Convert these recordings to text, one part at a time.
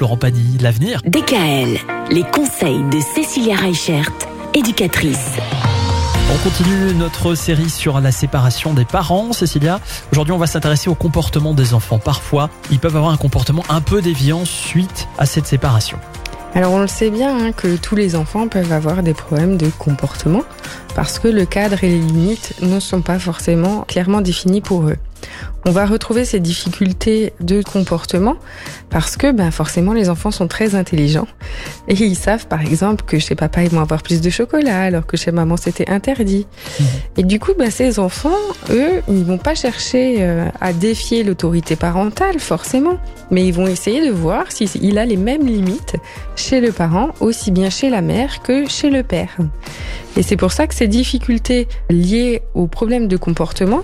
Laurent Pagny, l'avenir. DKL, les conseils de Cécilia Reichert, éducatrice. On continue notre série sur la séparation des parents, Cécilia. Aujourd'hui, on va s'intéresser au comportement des enfants. Parfois, ils peuvent avoir un comportement un peu déviant suite à cette séparation. Alors on le sait bien hein, que tous les enfants peuvent avoir des problèmes de comportement parce que le cadre et les limites ne sont pas forcément clairement définis pour eux. On va retrouver ces difficultés de comportement parce que ben, forcément les enfants sont très intelligents et ils savent par exemple que chez papa ils vont avoir plus de chocolat alors que chez maman c'était interdit. Mmh. Et du coup ben, ces enfants, eux, ils vont pas chercher euh, à défier l'autorité parentale forcément, mais ils vont essayer de voir s'il a les mêmes limites chez le parent, aussi bien chez la mère que chez le père. Et c'est pour ça que ces difficultés liées aux problèmes de comportement,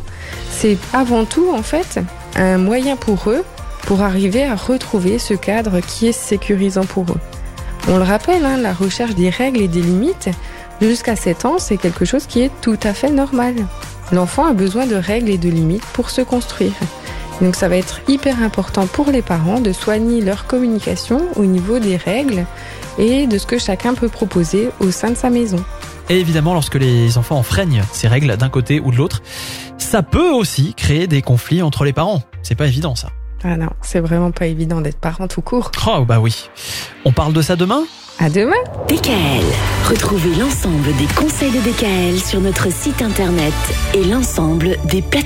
c'est avant tout en fait un moyen pour eux pour arriver à retrouver ce cadre qui est sécurisant pour eux. On le rappelle, hein, la recherche des règles et des limites, jusqu'à 7 ans, c'est quelque chose qui est tout à fait normal. L'enfant a besoin de règles et de limites pour se construire. Donc ça va être hyper important pour les parents de soigner leur communication au niveau des règles et de ce que chacun peut proposer au sein de sa maison. Et évidemment, lorsque les enfants enfreignent ces règles d'un côté ou de l'autre, ça peut aussi créer des conflits entre les parents. C'est pas évident ça. Ah non, c'est vraiment pas évident d'être parent tout court. Oh bah oui. On parle de ça demain À demain DKL. Retrouvez l'ensemble des conseils de DKL sur notre site internet et l'ensemble des plateformes